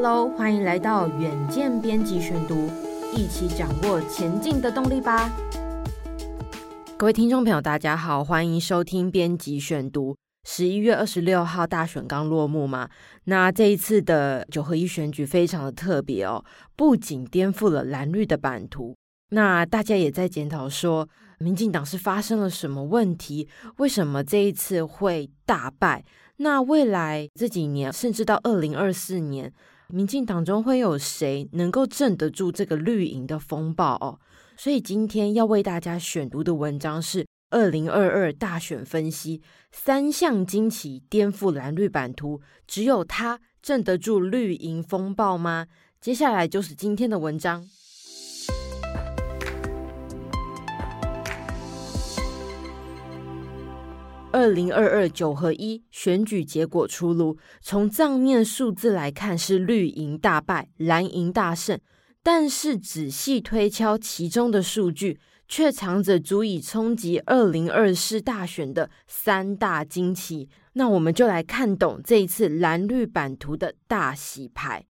Hello，欢迎来到远见编辑选读，一起掌握前进的动力吧。各位听众朋友，大家好，欢迎收听编辑选读。十一月二十六号大选刚落幕嘛，那这一次的九合一选举非常的特别哦，不仅颠覆了蓝绿的版图，那大家也在检讨说，民进党是发生了什么问题？为什么这一次会大败？那未来这几年，甚至到二零二四年。民进党中会有谁能够镇得住这个绿营的风暴哦？所以今天要为大家选读的文章是《二零二二大选分析：三项惊奇颠覆蓝绿版图，只有他镇得住绿营风暴吗？》接下来就是今天的文章。二零二二九合一选举结果出炉，从账面数字来看是绿营大败，蓝营大胜。但是仔细推敲其中的数据，却藏着足以冲击二零二四大选的三大惊奇。那我们就来看懂这一次蓝绿版图的大洗牌。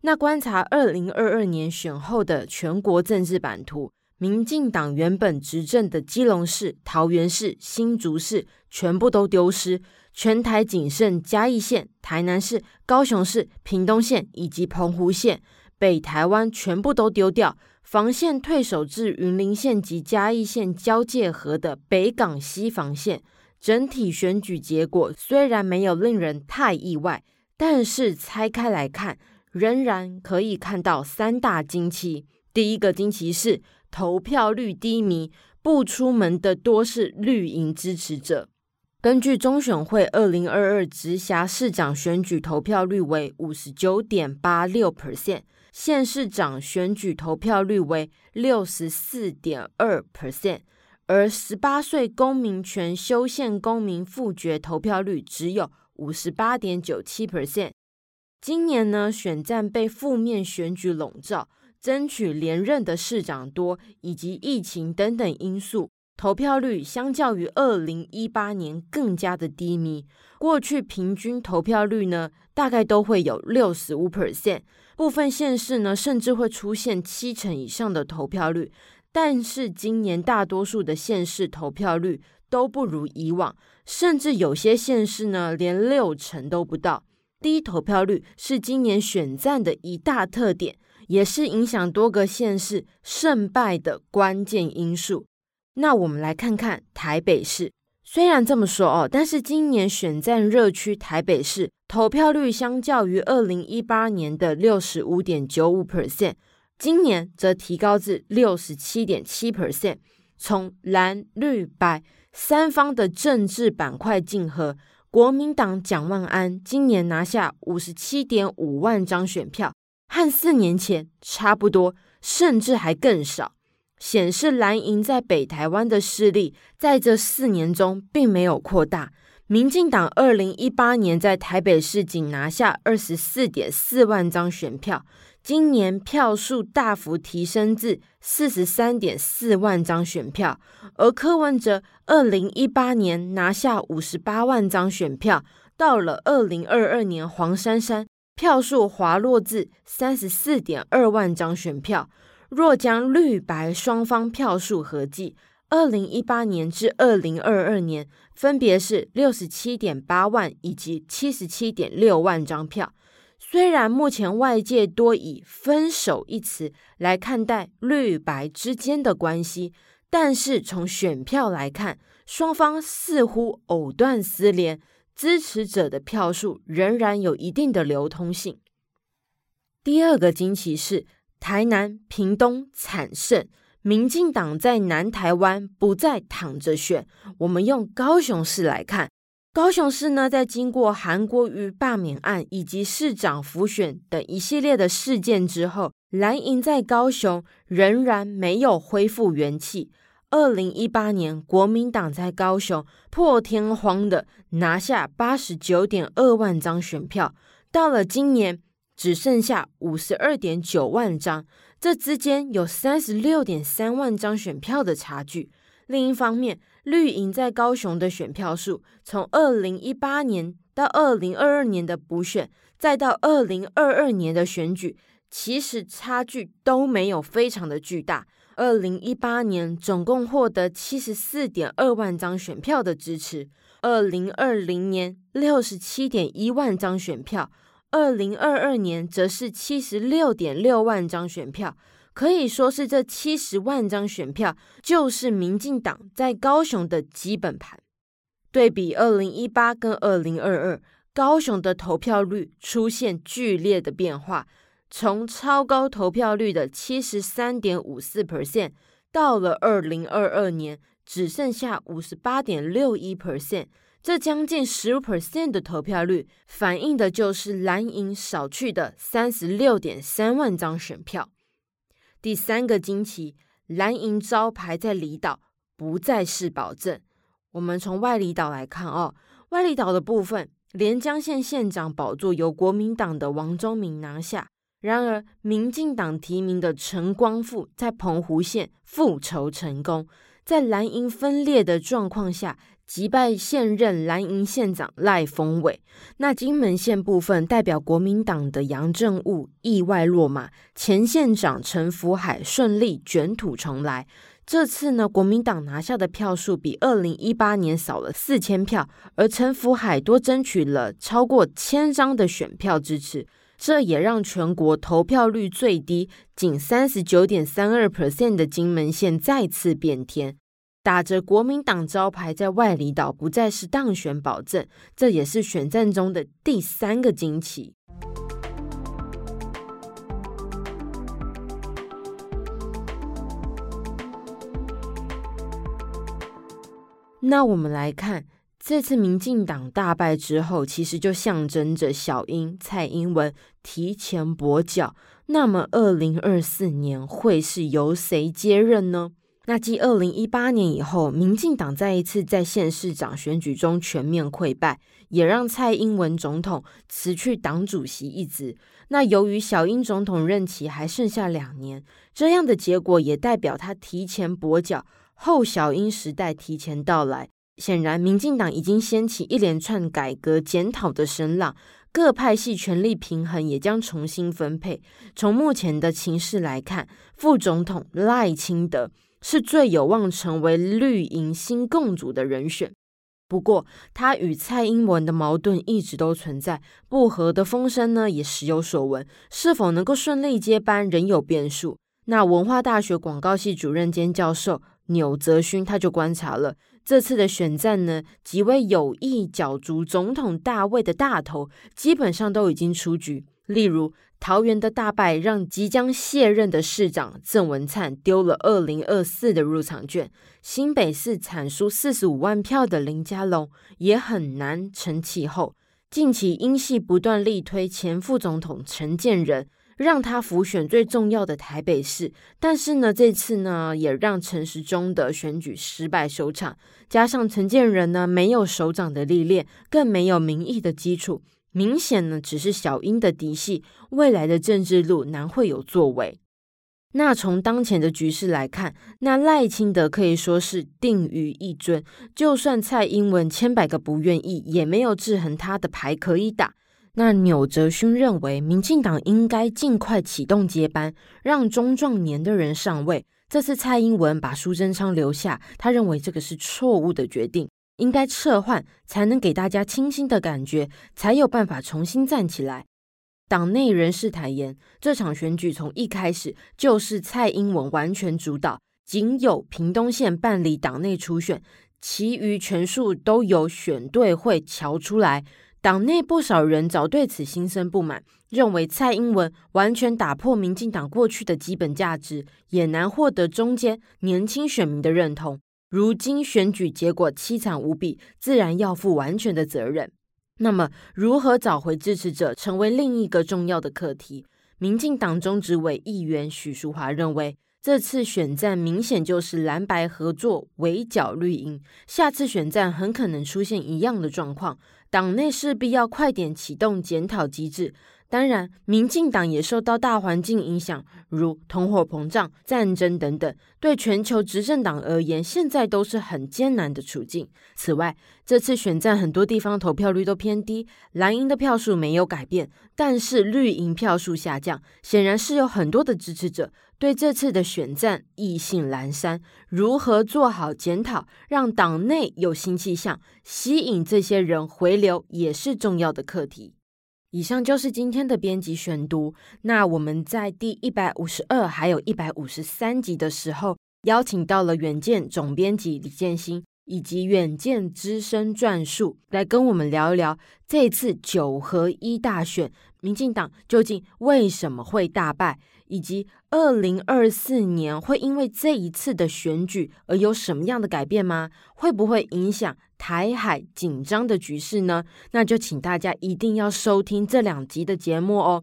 那观察二零二二年选后的全国政治版图。民进党原本执政的基隆市、桃园市、新竹市全部都丢失，全台仅剩嘉义县、台南市、高雄市、屏东县以及澎湖县，北台湾全部都丢掉。防线退守至云林县及嘉义县交界河的北港西防线。整体选举结果虽然没有令人太意外，但是拆开来看，仍然可以看到三大惊奇。第一个惊奇是。投票率低迷，不出门的多是绿营支持者。根据中选会二零二二直辖市长选举投票率为五十九点八六 percent，县市长选举投票率为六十四点二 percent，而十八岁公民权修宪公民复决投票率只有五十八点九七 percent。今年呢，选战被负面选举笼罩。争取连任的市长多，以及疫情等等因素，投票率相较于二零一八年更加的低迷。过去平均投票率呢，大概都会有六十五 percent，部分县市呢，甚至会出现七成以上的投票率。但是今年大多数的县市投票率都不如以往，甚至有些县市呢，连六成都不到。低投票率是今年选战的一大特点。也是影响多个县市胜败的关键因素。那我们来看看台北市，虽然这么说哦，但是今年选战热区台北市投票率相较于二零一八年的六十五点九五 percent，今年则提高至六十七点七 percent。从蓝绿白三方的政治板块竞合，国民党蒋万安今年拿下五十七点五万张选票。和四年前差不多，甚至还更少，显示蓝营在北台湾的势力在这四年中并没有扩大。民进党二零一八年在台北市仅拿下二十四点四万张选票，今年票数大幅提升至四十三点四万张选票，而柯文哲二零一八年拿下五十八万张选票，到了二零二二年黄珊珊。票数滑落至三十四点二万张选票，若将绿白双方票数合计，二零一八年至二零二二年分别是六十七点八万以及七十七点六万张票。虽然目前外界多以“分手”一词来看待绿白之间的关系，但是从选票来看，双方似乎藕断丝连。支持者的票数仍然有一定的流通性。第二个惊奇是台南、屏东惨胜，民进党在南台湾不再躺着选。我们用高雄市来看，高雄市呢，在经过韩国瑜罢免案以及市长辅选等一系列的事件之后，蓝营在高雄仍然没有恢复元气。二零一八年，国民党在高雄破天荒的拿下八十九点二万张选票，到了今年只剩下五十二点九万张，这之间有三十六点三万张选票的差距。另一方面，绿营在高雄的选票数，从二零一八年到二零二二年的补选，再到二零二二年的选举，其实差距都没有非常的巨大。二零一八年总共获得七十四点二万张选票的支持，二零二零年六十七点一万张选票，二零二二年则是七十六点六万张选票。可以说是这七十万张选票，就是民进党在高雄的基本盘。对比二零一八跟二零二二，高雄的投票率出现剧烈的变化，从超高投票率的七十三点五四 percent，到了二零二二年只剩下五十八点六一 percent，这将近十五 percent 的投票率，反映的就是蓝营少去的三十六点三万张选票。第三个惊奇，蓝营招牌在离岛不再是保证。我们从外离岛来看哦，外离岛的部分，连江县县长宝座由国民党的王忠明拿下。然而，民进党提名的陈光复在澎湖县复仇成功，在蓝营分裂的状况下。击败现任蓝营县长赖峰伟，那金门县部分代表国民党的杨正沪意外落马，前县长陈福海顺利卷土重来。这次呢，国民党拿下的票数比二零一八年少了四千票，而陈福海多争取了超过千张的选票支持，这也让全国投票率最低，仅三十九点三二 percent 的金门县再次变天。打着国民党招牌，在外离岛不再是当选保证，这也是选战中的第三个惊奇。那我们来看，这次民进党大败之后，其实就象征着小英蔡英文提前跛脚。那么，二零二四年会是由谁接任呢？那继二零一八年以后，民进党再一次在县市长选举中全面溃败，也让蔡英文总统辞去党主席一职。那由于小英总统任期还剩下两年，这样的结果也代表他提前跛脚，后小英时代提前到来。显然，民进党已经掀起一连串改革检讨的声浪，各派系权力平衡也将重新分配。从目前的情势来看，副总统赖清德。是最有望成为绿营新共主的人选。不过，他与蔡英文的矛盾一直都存在，不和的风声呢也时有所闻。是否能够顺利接班，仍有变数。那文化大学广告系主任兼教授钮泽勋他就观察了这次的选战呢，几位有意角逐总统大位的大头，基本上都已经出局。例如，桃园的大败让即将卸任的市长郑文灿丢了二零二四的入场券；新北市产出四十五万票的林佳龙也很难成气候。近期英系不断力推前副总统陈建仁，让他辅选最重要的台北市，但是呢，这次呢也让陈时中的选举失败收场。加上陈建仁呢没有首长的历练，更没有民意的基础。明显呢，只是小英的嫡系，未来的政治路难会有作为。那从当前的局势来看，那赖清德可以说是定于一尊，就算蔡英文千百个不愿意，也没有制衡他的牌可以打。那钮泽勋认为，民进党应该尽快启动接班，让中壮年的人上位。这次蔡英文把苏贞昌留下，他认为这个是错误的决定。应该撤换，才能给大家清新的感觉，才有办法重新站起来。党内人士坦言，这场选举从一开始就是蔡英文完全主导，仅有屏东县办理党内初选，其余全数都由选对会乔出来。党内不少人早对此心生不满，认为蔡英文完全打破民进党过去的基本价值，也难获得中间年轻选民的认同。如今选举结果凄惨无比，自然要负完全的责任。那么，如何找回支持者，成为另一个重要的课题。民进党中执委议员许淑华认为，这次选战明显就是蓝白合作围剿绿营，下次选战很可能出现一样的状况，党内势必要快点启动检讨机制。当然，民进党也受到大环境影响，如通货膨胀、战争等等，对全球执政党而言，现在都是很艰难的处境。此外，这次选战很多地方投票率都偏低，蓝营的票数没有改变，但是绿营票数下降，显然是有很多的支持者对这次的选战意兴阑珊。如何做好检讨，让党内有新气象，吸引这些人回流，也是重要的课题。以上就是今天的编辑选读。那我们在第一百五十二还有一百五十三集的时候，邀请到了远见总编辑李建兴以及远见资深撰述来跟我们聊一聊这次九合一大选，民进党究竟为什么会大败，以及二零二四年会因为这一次的选举而有什么样的改变吗？会不会影响？台海紧张的局势呢？那就请大家一定要收听这两集的节目哦。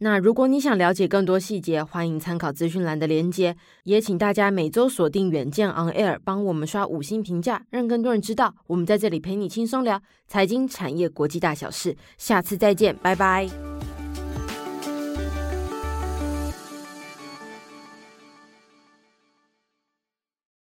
那如果你想了解更多细节，欢迎参考资讯栏的连接。也请大家每周锁定远见 On Air，帮我们刷五星评价，让更多人知道我们在这里陪你轻松聊财经、产业、国际大小事。下次再见，拜拜。